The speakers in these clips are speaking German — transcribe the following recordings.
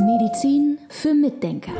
Medizin für Mitdenker.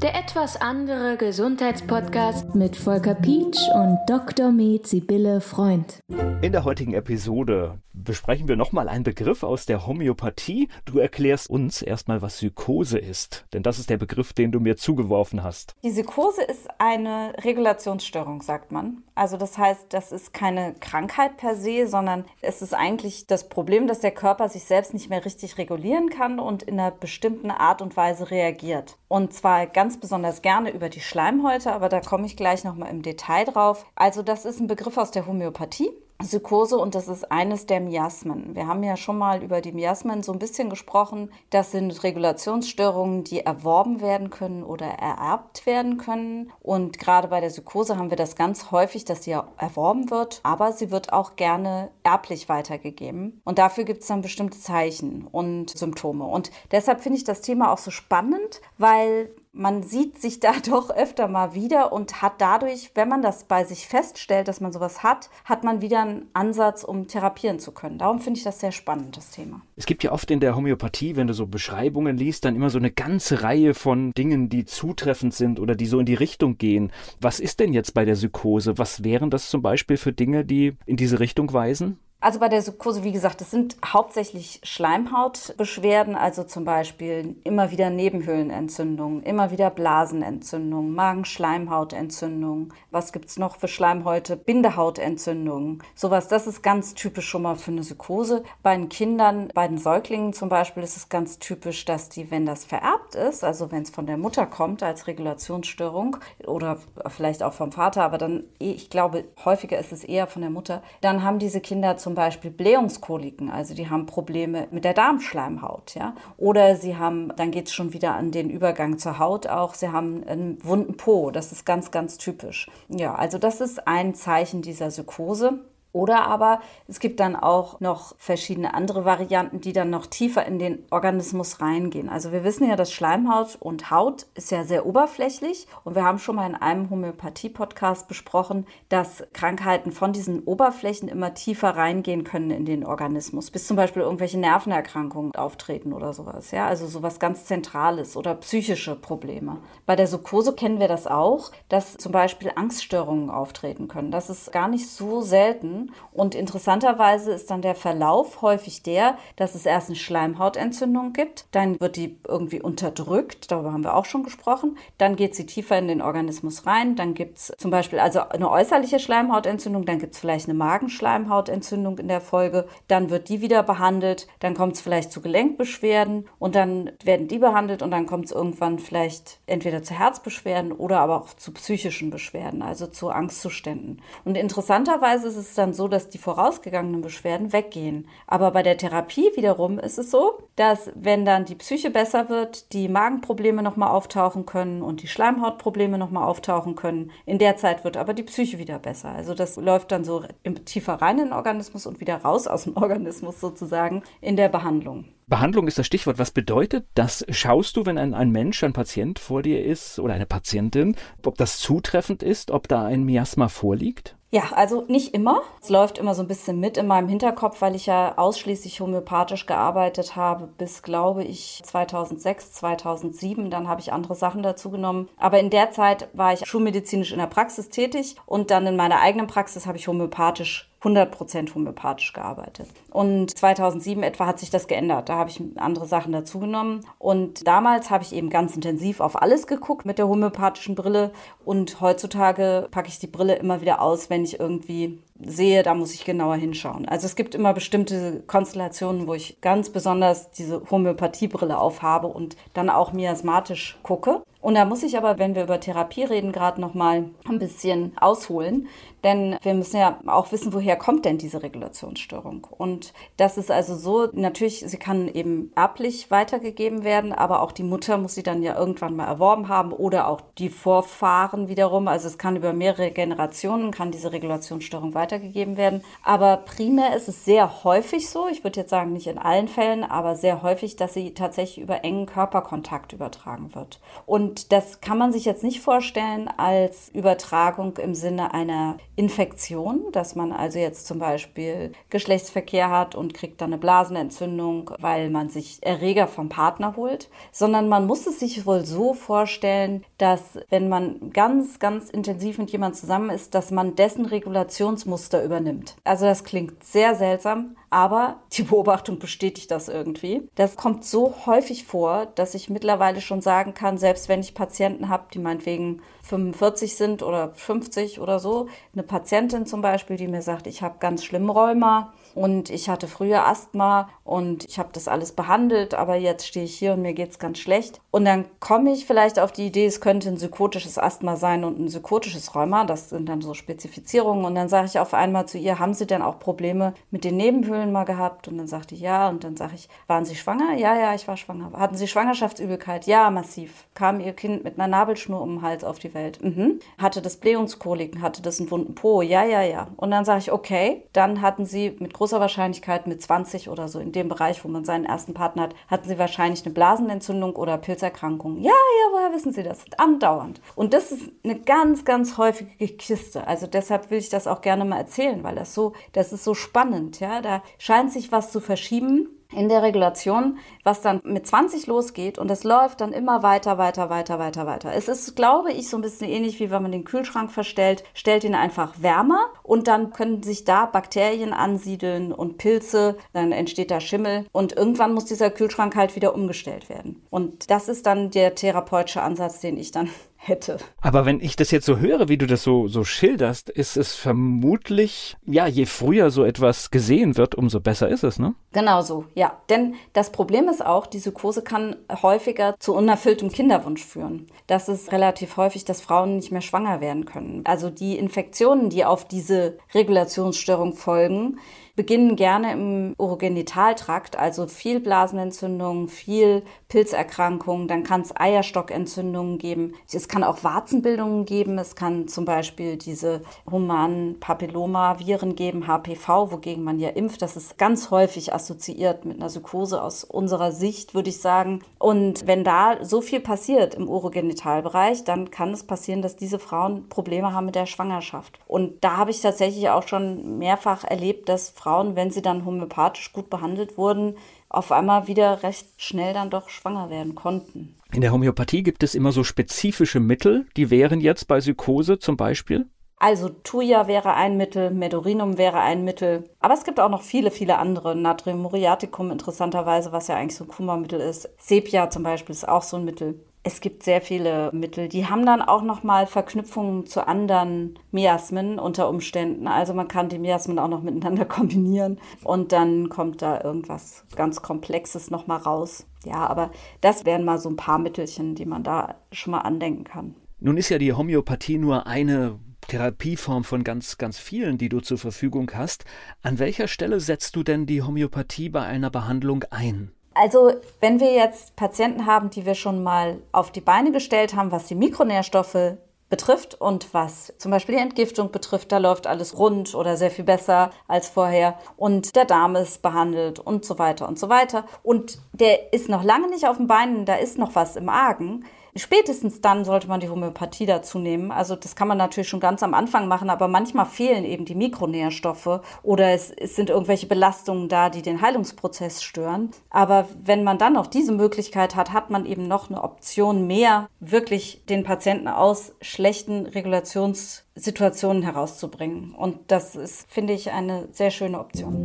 Der etwas andere Gesundheitspodcast mit Volker Pietsch und Dr. Med Sibylle Freund. In der heutigen Episode besprechen wir nochmal einen Begriff aus der Homöopathie. Du erklärst uns erstmal, was Psychose ist, denn das ist der Begriff, den du mir zugeworfen hast. Die Psychose ist eine Regulationsstörung, sagt man. Also das heißt, das ist keine Krankheit per se, sondern es ist eigentlich das Problem, dass der Körper sich selbst nicht mehr richtig regulieren kann und in einer bestimmten Art und Weise reagiert. Und zwar ganz besonders gerne über die Schleimhäute, aber da komme ich gleich nochmal im Detail drauf. Also das ist ein Begriff aus der Homöopathie. Psychose und das ist eines der Miasmen. Wir haben ja schon mal über die Miasmen so ein bisschen gesprochen. Das sind Regulationsstörungen, die erworben werden können oder ererbt werden können. Und gerade bei der Psychose haben wir das ganz häufig, dass sie erworben wird, aber sie wird auch gerne erblich weitergegeben. Und dafür gibt es dann bestimmte Zeichen und Symptome. Und deshalb finde ich das Thema auch so spannend, weil man sieht sich da doch öfter mal wieder und hat dadurch, wenn man das bei sich feststellt, dass man sowas hat, hat man wieder einen Ansatz, um therapieren zu können. Darum finde ich das sehr spannend, das Thema. Es gibt ja oft in der Homöopathie, wenn du so Beschreibungen liest, dann immer so eine ganze Reihe von Dingen, die zutreffend sind oder die so in die Richtung gehen. Was ist denn jetzt bei der Psychose? Was wären das zum Beispiel für Dinge, die in diese Richtung weisen? Also bei der Subkose, wie gesagt, das sind hauptsächlich Schleimhautbeschwerden, also zum Beispiel immer wieder Nebenhöhlenentzündungen, immer wieder Blasenentzündungen, Magenschleimhautentzündungen. Was gibt's noch für Schleimhäute? Bindehautentzündungen. Sowas, das ist ganz typisch schon mal für eine Psychose. Bei den Kindern, bei den Säuglingen zum Beispiel, ist es ganz typisch, dass die, wenn das vererbt ist, also wenn es von der Mutter kommt als Regulationsstörung oder vielleicht auch vom Vater, aber dann, ich glaube, häufiger ist es eher von der Mutter, dann haben diese Kinder zum zum Beispiel Blähungskoliken, also die haben Probleme mit der Darmschleimhaut, ja. Oder sie haben, dann geht es schon wieder an den Übergang zur Haut auch, sie haben einen wunden Po, das ist ganz, ganz typisch. Ja, also das ist ein Zeichen dieser Psychose. Oder aber es gibt dann auch noch verschiedene andere Varianten, die dann noch tiefer in den Organismus reingehen. Also wir wissen ja, dass Schleimhaut und Haut ist ja sehr oberflächlich und wir haben schon mal in einem Homöopathie-Podcast besprochen, dass Krankheiten von diesen Oberflächen immer tiefer reingehen können in den Organismus, bis zum Beispiel irgendwelche Nervenerkrankungen auftreten oder sowas. Ja, also sowas ganz Zentrales oder psychische Probleme. Bei der Sukose kennen wir das auch, dass zum Beispiel Angststörungen auftreten können. Das ist gar nicht so selten und interessanterweise ist dann der Verlauf häufig der, dass es erst eine Schleimhautentzündung gibt, dann wird die irgendwie unterdrückt, darüber haben wir auch schon gesprochen, dann geht sie tiefer in den Organismus rein, dann gibt es zum Beispiel also eine äußerliche Schleimhautentzündung, dann gibt es vielleicht eine Magenschleimhautentzündung in der Folge, dann wird die wieder behandelt, dann kommt es vielleicht zu Gelenkbeschwerden und dann werden die behandelt und dann kommt es irgendwann vielleicht entweder zu Herzbeschwerden oder aber auch zu psychischen Beschwerden, also zu Angstzuständen. Und interessanterweise ist es dann so, dass die vorausgegangenen Beschwerden weggehen. Aber bei der Therapie wiederum ist es so, dass wenn dann die Psyche besser wird, die Magenprobleme nochmal auftauchen können und die Schleimhautprobleme nochmal auftauchen können. In der Zeit wird aber die Psyche wieder besser. Also das läuft dann so tiefer rein in den Organismus und wieder raus aus dem Organismus sozusagen in der Behandlung. Behandlung ist das Stichwort. Was bedeutet das? Schaust du, wenn ein, ein Mensch, ein Patient vor dir ist oder eine Patientin, ob das zutreffend ist, ob da ein Miasma vorliegt? Ja, also nicht immer. Es läuft immer so ein bisschen mit in meinem Hinterkopf, weil ich ja ausschließlich homöopathisch gearbeitet habe bis, glaube ich, 2006, 2007. Dann habe ich andere Sachen dazu genommen. Aber in der Zeit war ich schulmedizinisch in der Praxis tätig und dann in meiner eigenen Praxis habe ich homöopathisch 100% homöopathisch gearbeitet. Und 2007 etwa hat sich das geändert. Da habe ich andere Sachen dazugenommen. Und damals habe ich eben ganz intensiv auf alles geguckt mit der homöopathischen Brille. Und heutzutage packe ich die Brille immer wieder aus, wenn ich irgendwie sehe, da muss ich genauer hinschauen. Also es gibt immer bestimmte Konstellationen, wo ich ganz besonders diese Homöopathiebrille aufhabe und dann auch miasmatisch gucke. Und da muss ich aber, wenn wir über Therapie reden, gerade noch mal ein bisschen ausholen, denn wir müssen ja auch wissen, woher kommt denn diese Regulationsstörung? Und das ist also so, natürlich, sie kann eben erblich weitergegeben werden, aber auch die Mutter muss sie dann ja irgendwann mal erworben haben oder auch die Vorfahren wiederum. Also es kann über mehrere Generationen, kann diese Regulationsstörung weitergegeben werden. Aber primär ist es sehr häufig so, ich würde jetzt sagen nicht in allen Fällen, aber sehr häufig, dass sie tatsächlich über engen Körperkontakt übertragen wird. Und Und das kann man sich jetzt nicht vorstellen als Übertragung im Sinne einer Infektion, dass man also jetzt zum Beispiel Geschlechtsverkehr hat und kriegt dann eine Blasenentzündung, weil man sich Erreger vom Partner holt, sondern man muss es sich wohl so vorstellen, dass wenn man ganz, ganz intensiv mit jemandem zusammen ist, dass man dessen Regulationsmuster übernimmt. Also das klingt sehr seltsam, aber die Beobachtung bestätigt das irgendwie. Das kommt so häufig vor, dass ich mittlerweile schon sagen kann, selbst wenn ich Patienten habe, die meinetwegen 45 sind oder 50 oder so, eine Patientin zum Beispiel, die mir sagt, ich habe ganz schlimm Rheuma und ich hatte früher Asthma und ich habe das alles behandelt, aber jetzt stehe ich hier und mir geht es ganz schlecht. Und dann komme ich vielleicht auf die Idee, es könnte ein psychotisches Asthma sein und ein psychotisches Rheuma. Das sind dann so Spezifizierungen. Und dann sage ich auf einmal zu ihr, haben Sie denn auch Probleme mit den Nebenhöhlen mal gehabt? Und dann sagt die ja. Und dann sage ich, waren Sie schwanger? Ja, ja, ich war schwanger. Hatten Sie Schwangerschaftsübelkeit? Ja, massiv. Kam Ihr Kind mit einer Nabelschnur um den Hals auf die Welt? Mhm. Hatte das Blähungskoliken? Hatte das einen wunden Po? Ja, ja, ja. Und dann sage ich, okay, dann hatten Sie mit großer Wahrscheinlichkeit mit 20 oder so in dem Bereich, wo man seinen ersten Partner hat, hatten Sie wahrscheinlich eine Blasenentzündung oder Pilzerkrankung. Ja, ja, woher wissen Sie das? Andauernd. Und das ist eine ganz, ganz häufige Kiste. Also deshalb will ich das auch gerne mal erzählen, weil das so, das ist so spannend. Ja, da scheint sich was zu verschieben in der Regulation, was dann mit 20 losgeht und es läuft dann immer weiter, weiter, weiter, weiter, weiter. Es ist, glaube ich, so ein bisschen ähnlich wie wenn man den Kühlschrank verstellt, stellt ihn einfach wärmer und dann können sich da Bakterien ansiedeln und Pilze, dann entsteht da Schimmel und irgendwann muss dieser Kühlschrank halt wieder umgestellt werden. Und das ist dann der therapeutische Ansatz, den ich dann hätte. Aber wenn ich das jetzt so höre, wie du das so, so schilderst, ist es vermutlich, ja, je früher so etwas gesehen wird, umso besser ist es, ne? Genau so, ja. Denn das Problem ist auch, die Psychose kann häufiger zu unerfülltem Kinderwunsch führen. Das ist relativ häufig, dass Frauen nicht mehr schwanger werden können. Also die Infektionen, die auf diese Regulationsstörung folgen, beginnen gerne im Urogenitaltrakt, also viel Blasenentzündung, viel Pilzerkrankungen, dann kann es Eierstockentzündungen geben. Es kann auch Warzenbildungen geben. Es kann zum Beispiel diese humanen Papillomaviren geben, HPV, wogegen man ja impft. Das ist ganz häufig assoziiert mit einer Psychose aus unserer Sicht, würde ich sagen. Und wenn da so viel passiert im Urogenitalbereich, dann kann es passieren, dass diese Frauen Probleme haben mit der Schwangerschaft. Und da habe ich tatsächlich auch schon mehrfach erlebt, dass Frauen, wenn sie dann homöopathisch gut behandelt wurden, auf einmal wieder recht schnell dann doch schwanger werden konnten. In der Homöopathie gibt es immer so spezifische Mittel, die wären jetzt bei Psychose zum Beispiel? Also Thuja wäre ein Mittel, Medorinum wäre ein Mittel. Aber es gibt auch noch viele, viele andere. Natrium muriaticum interessanterweise, was ja eigentlich so ein Kummermittel ist. Sepia zum Beispiel ist auch so ein Mittel. Es gibt sehr viele Mittel. Die haben dann auch nochmal Verknüpfungen zu anderen Miasmen unter Umständen. Also man kann die Miasmen auch noch miteinander kombinieren und dann kommt da irgendwas ganz Komplexes nochmal raus. Ja, aber das wären mal so ein paar Mittelchen, die man da schon mal andenken kann. Nun ist ja die Homöopathie nur eine Therapieform von ganz, ganz vielen, die du zur Verfügung hast. An welcher Stelle setzt du denn die Homöopathie bei einer Behandlung ein? Also, wenn wir jetzt Patienten haben, die wir schon mal auf die Beine gestellt haben, was die Mikronährstoffe betrifft und was zum Beispiel die Entgiftung betrifft, da läuft alles rund oder sehr viel besser als vorher und der Darm ist behandelt und so weiter und so weiter. Und der ist noch lange nicht auf den Beinen, da ist noch was im Argen, Spätestens dann sollte man die Homöopathie dazu nehmen. Also das kann man natürlich schon ganz am Anfang machen, aber manchmal fehlen eben die Mikronährstoffe oder es, es sind irgendwelche Belastungen da, die den Heilungsprozess stören. Aber wenn man dann noch diese Möglichkeit hat, hat man eben noch eine Option mehr, wirklich den Patienten aus schlechten Regulationssituationen herauszubringen. Und das ist, finde ich, eine sehr schöne Option.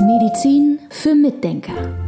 Medizin für Mitdenker.